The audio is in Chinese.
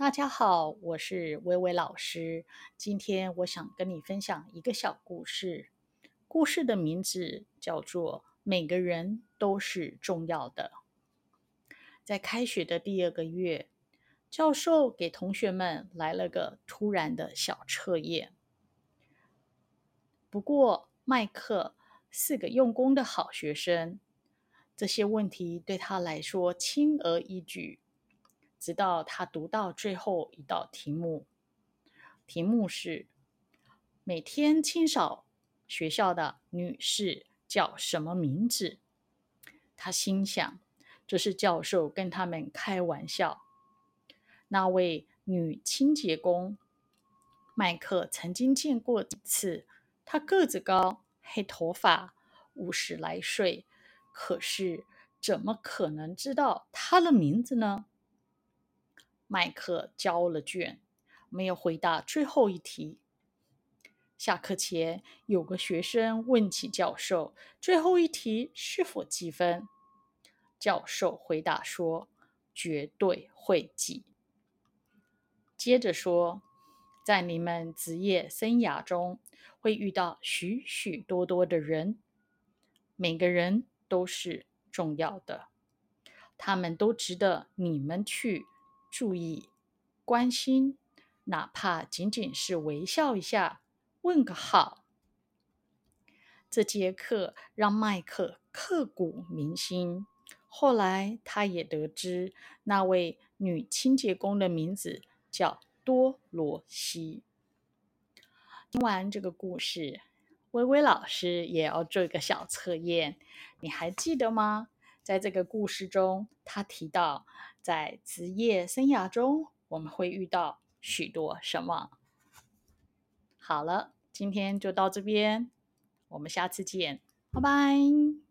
大家好，我是微微老师。今天我想跟你分享一个小故事，故事的名字叫做《每个人都是重要的》。在开学的第二个月，教授给同学们来了个突然的小测验。不过，麦克是个用功的好学生，这些问题对他来说轻而易举。直到他读到最后一道题目，题目是：每天清扫学校的女士叫什么名字？他心想，这是教授跟他们开玩笑。那位女清洁工，麦克曾经见过几次。她个子高，黑头发，五十来岁。可是，怎么可能知道她的名字呢？麦克交了卷，没有回答最后一题。下课前，有个学生问起教授：“最后一题是否记分？”教授回答说：“绝对会记。”接着说：“在你们职业生涯中，会遇到许许多多的人，每个人都是重要的，他们都值得你们去。”注意，关心，哪怕仅仅是微笑一下，问个好。这节课让麦克刻骨铭心。后来，他也得知那位女清洁工的名字叫多罗西。听完这个故事，微微老师也要做一个小测验，你还记得吗？在这个故事中，他提到，在职业生涯中，我们会遇到许多什么？好了，今天就到这边，我们下次见，拜拜。